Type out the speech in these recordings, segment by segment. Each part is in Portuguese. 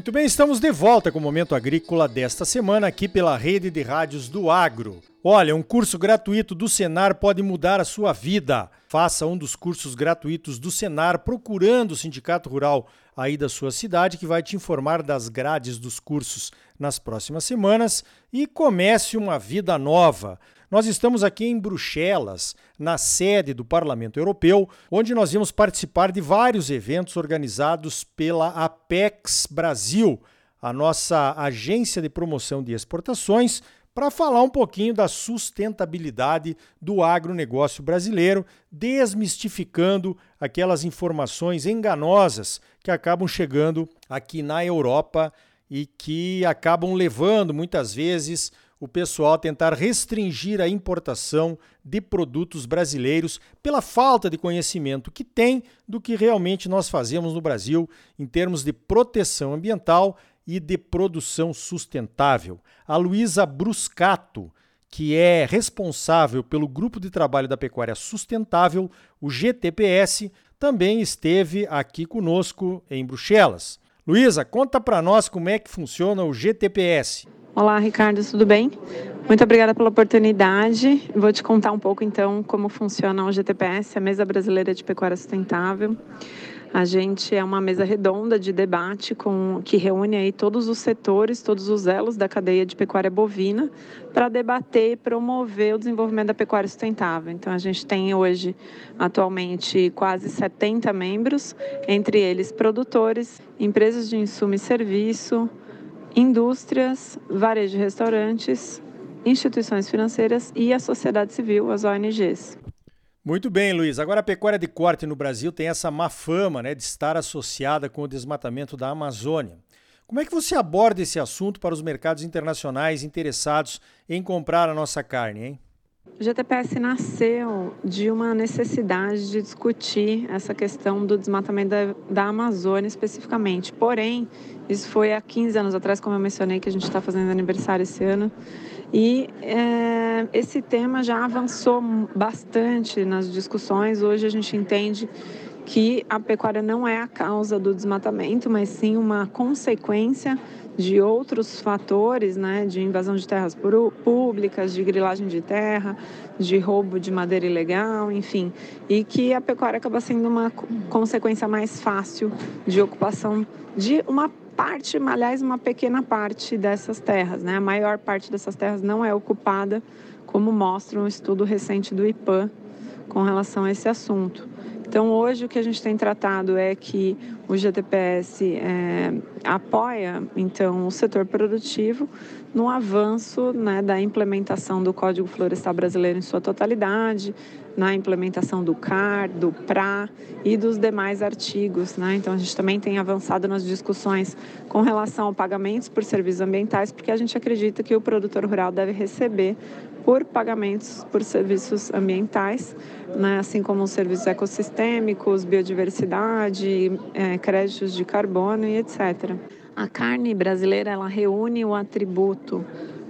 Muito bem, estamos de volta com o Momento Agrícola desta semana aqui pela Rede de Rádios do Agro. Olha, um curso gratuito do Senar pode mudar a sua vida. Faça um dos cursos gratuitos do Senar procurando o Sindicato Rural aí da sua cidade que vai te informar das grades dos cursos nas próximas semanas e comece uma vida nova. Nós estamos aqui em Bruxelas, na sede do Parlamento Europeu, onde nós vamos participar de vários eventos organizados pela Apex Brasil, a nossa agência de promoção de exportações, para falar um pouquinho da sustentabilidade do agronegócio brasileiro, desmistificando aquelas informações enganosas que acabam chegando aqui na Europa e que acabam levando muitas vezes o pessoal tentar restringir a importação de produtos brasileiros pela falta de conhecimento que tem do que realmente nós fazemos no Brasil em termos de proteção ambiental e de produção sustentável. A Luísa Bruscato, que é responsável pelo Grupo de Trabalho da Pecuária Sustentável, o GTPS, também esteve aqui conosco em Bruxelas. Luísa, conta para nós como é que funciona o GTPS. Olá, Ricardo, tudo bem? Muito obrigada pela oportunidade. Vou te contar um pouco então como funciona o GTPS, a Mesa Brasileira de Pecuária Sustentável. A gente é uma mesa redonda de debate com, que reúne aí todos os setores, todos os elos da cadeia de pecuária bovina para debater e promover o desenvolvimento da pecuária sustentável. Então, a gente tem hoje, atualmente, quase 70 membros, entre eles produtores, empresas de insumo e serviço, indústrias, varejo de restaurantes, instituições financeiras e a sociedade civil, as ONGs. Muito bem, Luiz. Agora a pecuária de corte no Brasil tem essa má fama né, de estar associada com o desmatamento da Amazônia. Como é que você aborda esse assunto para os mercados internacionais interessados em comprar a nossa carne, hein? O GTPS nasceu de uma necessidade de discutir essa questão do desmatamento da, da, Amazônia especificamente. Porém, isso foi há 15 anos atrás, como eu mencionei, que a gente está fazendo aniversário esse ano. E é, esse tema já avançou bastante nas discussões. Hoje a gente entende que a pecuária não é a causa do desmatamento, mas sim uma consequência de outros fatores, né, de invasão de terras públicas, de grilagem de terra, de roubo de madeira ilegal, enfim, e que a pecuária acaba sendo uma consequência mais fácil de ocupação de uma parte, aliás, uma pequena parte dessas terras, né? A maior parte dessas terras não é ocupada, como mostra um estudo recente do IPAN com relação a esse assunto. Então, hoje o que a gente tem tratado é que o GTPS é, apoia, então, o setor produtivo no avanço né, da implementação do Código Florestal Brasileiro em sua totalidade, na implementação do CAR, do PRA e dos demais artigos. Né? Então, a gente também tem avançado nas discussões com relação a pagamentos por serviços ambientais, porque a gente acredita que o produtor rural deve receber por pagamentos por serviços ambientais, né? assim como os serviços ecossistêmicos, biodiversidade, é, créditos de carbono e etc. A carne brasileira ela reúne o atributo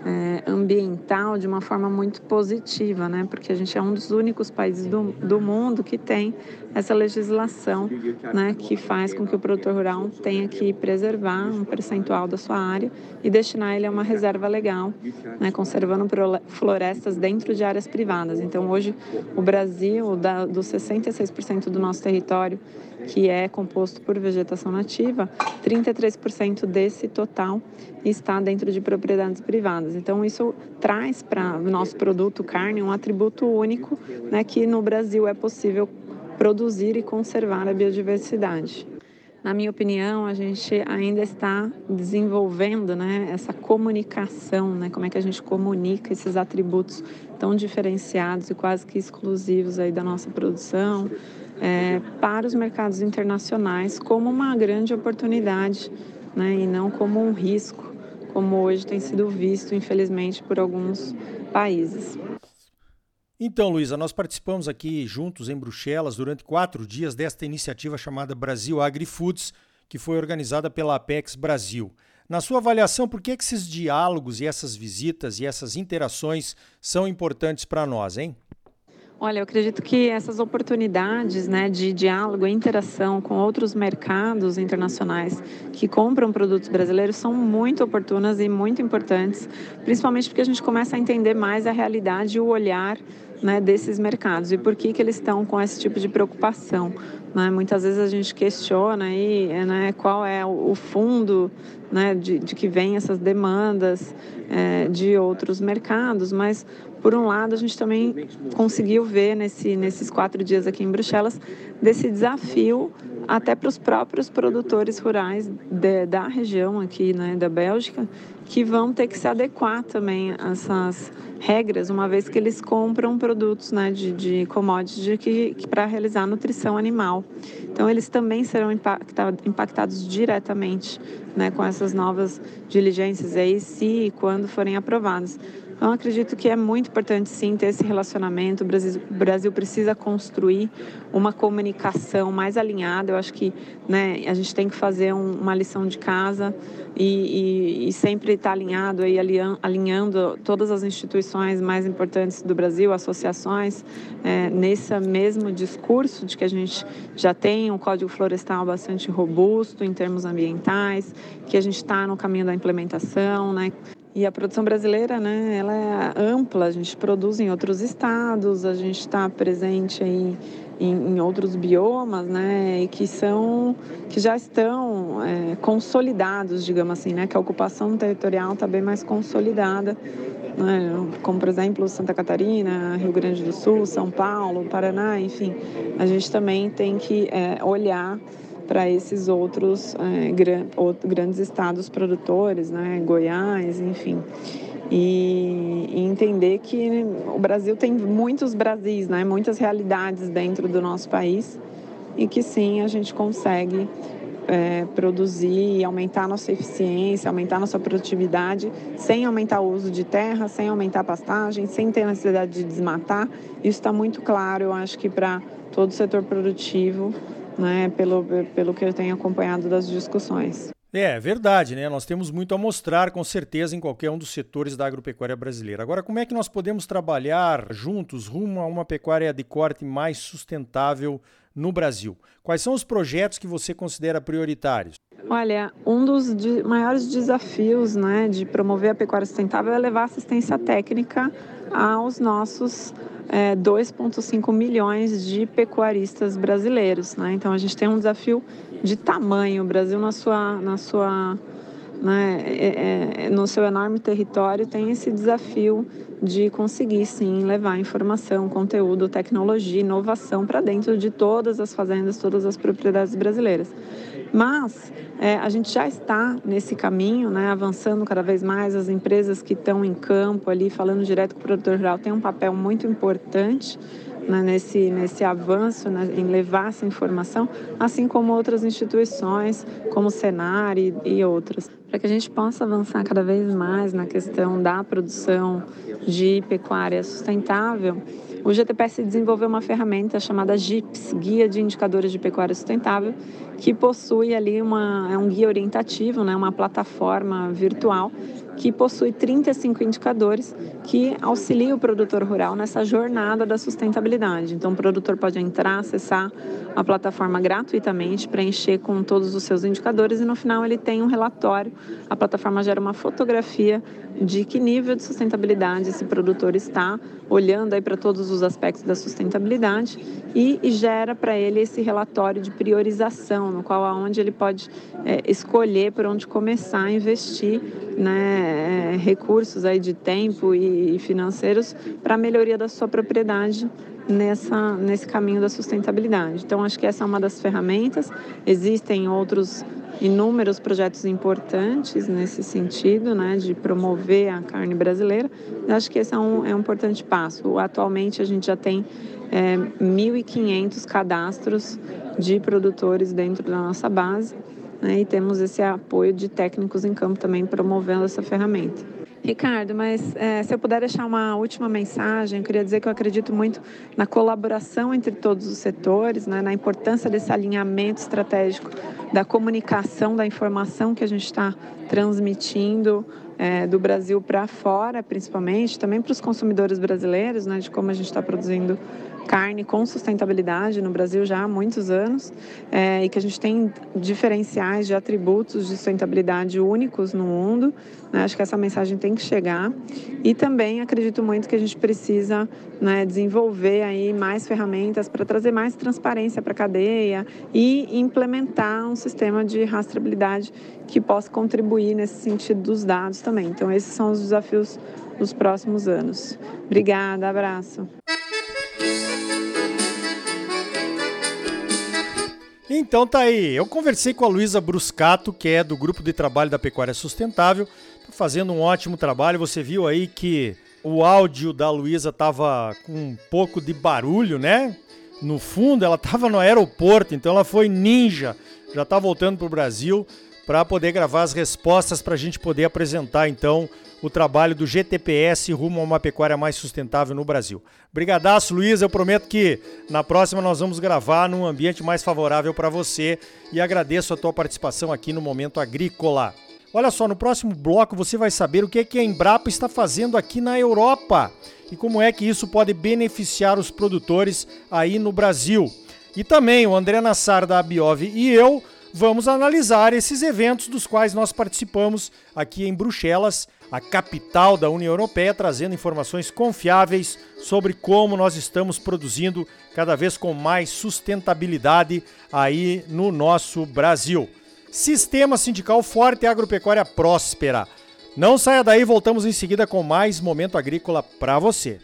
é, ambiental de uma forma muito positiva, né? Porque a gente é um dos únicos países do, do mundo que tem essa legislação, né? Que faz com que o produtor rural tenha que preservar um percentual da sua área e destinar ele a uma reserva legal, né? Conservando florestas dentro de áreas privadas. Então, hoje, o Brasil, da, dos 66% do nosso território que é composto por vegetação nativa, 33% desse total está dentro de propriedades privadas. Então, isso traz para o nosso produto carne um atributo único, né, que no Brasil é possível produzir e conservar a biodiversidade. Na minha opinião, a gente ainda está desenvolvendo né, essa comunicação, né, como é que a gente comunica esses atributos tão diferenciados e quase que exclusivos aí da nossa produção, é, para os mercados internacionais como uma grande oportunidade né, e não como um risco, como hoje tem sido visto, infelizmente, por alguns países. Então, Luísa, nós participamos aqui juntos em Bruxelas durante quatro dias desta iniciativa chamada Brasil AgriFoods, que foi organizada pela Apex Brasil. Na sua avaliação, por que, que esses diálogos e essas visitas e essas interações são importantes para nós, hein? Olha, eu acredito que essas oportunidades né, de diálogo e interação com outros mercados internacionais que compram produtos brasileiros são muito oportunas e muito importantes, principalmente porque a gente começa a entender mais a realidade e o olhar né, desses mercados e por que, que eles estão com esse tipo de preocupação. Né? Muitas vezes a gente questiona aí, né, qual é o fundo né, de, de que vem essas demandas é, de outros mercados, mas por um lado, a gente também conseguiu ver nesse, nesses quatro dias aqui em Bruxelas desse desafio até para os próprios produtores rurais de, da região aqui, né, da Bélgica, que vão ter que se adequar também a essas regras, uma vez que eles compram produtos né, de, de commodities que, que para realizar nutrição animal. Então, eles também serão impactados diretamente né, com essas novas diligências aí, se e quando forem aprovadas. Então, acredito que é muito importante, sim, ter esse relacionamento. O Brasil, o Brasil precisa construir uma comunicação mais alinhada. Eu acho que né, a gente tem que fazer um, uma lição de casa e, e, e sempre estar alinhado, aí, alinhando todas as instituições mais importantes do Brasil, associações, é, nesse mesmo discurso de que a gente já tem um código florestal bastante robusto em termos ambientais, que a gente está no caminho da implementação, né? E a produção brasileira, né, ela é ampla, a gente produz em outros estados, a gente está presente aí em, em, outros biomas, né, e que são, que já estão é, consolidados, digamos assim, né, que a ocupação territorial está bem mais consolidada, né, como por exemplo Santa Catarina, Rio Grande do Sul, São Paulo, Paraná, enfim, a gente também tem que é, olhar para esses outros é, gran, grandes estados produtores, né, Goiás, enfim. E, e, entender que o Brasil tem muitos Brasis, né, muitas realidades dentro do nosso país e que sim, a gente consegue é, produzir aumentar nossa eficiência, aumentar nossa produtividade, sem aumentar o uso de terra, sem aumentar a pastagem, sem ter necessidade de desmatar. Isso está muito claro, eu acho que para todo o setor produtivo né, pelo, pelo que eu tenho acompanhado das discussões. É, verdade, né? Nós temos muito a mostrar, com certeza, em qualquer um dos setores da agropecuária brasileira. Agora, como é que nós podemos trabalhar juntos rumo a uma pecuária de corte mais sustentável no Brasil? Quais são os projetos que você considera prioritários? Olha, um dos de maiores desafios né, de promover a pecuária sustentável é levar assistência técnica aos nossos é, 2,5 milhões de pecuaristas brasileiros. Né? Então a gente tem um desafio de tamanho. O Brasil, na sua, na sua, né, é, é, no seu enorme território, tem esse desafio de conseguir sim levar informação, conteúdo, tecnologia, inovação para dentro de todas as fazendas, todas as propriedades brasileiras. Mas é, a gente já está nesse caminho, né, avançando cada vez mais. As empresas que estão em campo ali, falando direto com o produtor rural, têm um papel muito importante né, nesse, nesse avanço né, em levar essa informação, assim como outras instituições, como o Senar e, e outras, para que a gente possa avançar cada vez mais na questão da produção de pecuária sustentável o GTPS desenvolveu uma ferramenta chamada GIPS, Guia de Indicadores de Pecuária Sustentável, que possui ali uma, é um guia orientativo, né, uma plataforma virtual que possui 35 indicadores que auxiliam o produtor rural nessa jornada da sustentabilidade. Então, o produtor pode entrar, acessar a plataforma gratuitamente, preencher com todos os seus indicadores e no final ele tem um relatório. A plataforma gera uma fotografia de que nível de sustentabilidade esse produtor está, olhando aí para todos os aspectos da sustentabilidade e, e gera para ele esse relatório de priorização, no qual aonde ele pode é, escolher por onde começar a investir né, é, recursos aí de tempo e, e financeiros para a melhoria da sua propriedade nessa, nesse caminho da sustentabilidade. Então, acho que essa é uma das ferramentas. Existem outros inúmeros projetos importantes nesse sentido, né, de promover a carne brasileira. Eu acho que esse é um, é um importante passo. Atualmente, a gente já tem é, 1.500 cadastros de produtores dentro da nossa base né, e temos esse apoio de técnicos em campo também promovendo essa ferramenta. Ricardo, mas é, se eu puder deixar uma última mensagem, eu queria dizer que eu acredito muito na colaboração entre todos os setores, né, na importância desse alinhamento estratégico da comunicação, da informação que a gente está transmitindo é, do Brasil para fora, principalmente, também para os consumidores brasileiros, né, de como a gente está produzindo carne com sustentabilidade no Brasil já há muitos anos é, e que a gente tem diferenciais de atributos de sustentabilidade únicos no mundo. Né? Acho que essa mensagem tem que chegar e também acredito muito que a gente precisa né, desenvolver aí mais ferramentas para trazer mais transparência para a cadeia e implementar um sistema de rastreabilidade que possa contribuir nesse sentido dos dados também. Então esses são os desafios dos próximos anos. Obrigada, abraço. Então tá aí. Eu conversei com a Luísa Bruscato, que é do grupo de trabalho da Pecuária Sustentável, tá fazendo um ótimo trabalho. Você viu aí que o áudio da Luísa tava com um pouco de barulho, né? No fundo, ela tava no aeroporto, então ela foi ninja. Já tá voltando pro Brasil para poder gravar as respostas para a gente poder apresentar então o trabalho do GTPS rumo a uma pecuária mais sustentável no Brasil. Brigadaço, Luiz, eu prometo que na próxima nós vamos gravar num ambiente mais favorável para você e agradeço a tua participação aqui no Momento Agrícola. Olha só, no próximo bloco você vai saber o que, é que a Embrapa está fazendo aqui na Europa e como é que isso pode beneficiar os produtores aí no Brasil. E também o André Nassar da Abiov e eu vamos analisar esses eventos dos quais nós participamos aqui em Bruxelas, a capital da União Europeia, trazendo informações confiáveis sobre como nós estamos produzindo cada vez com mais sustentabilidade aí no nosso Brasil. Sistema sindical forte e agropecuária próspera. Não saia daí, voltamos em seguida com mais momento agrícola para você.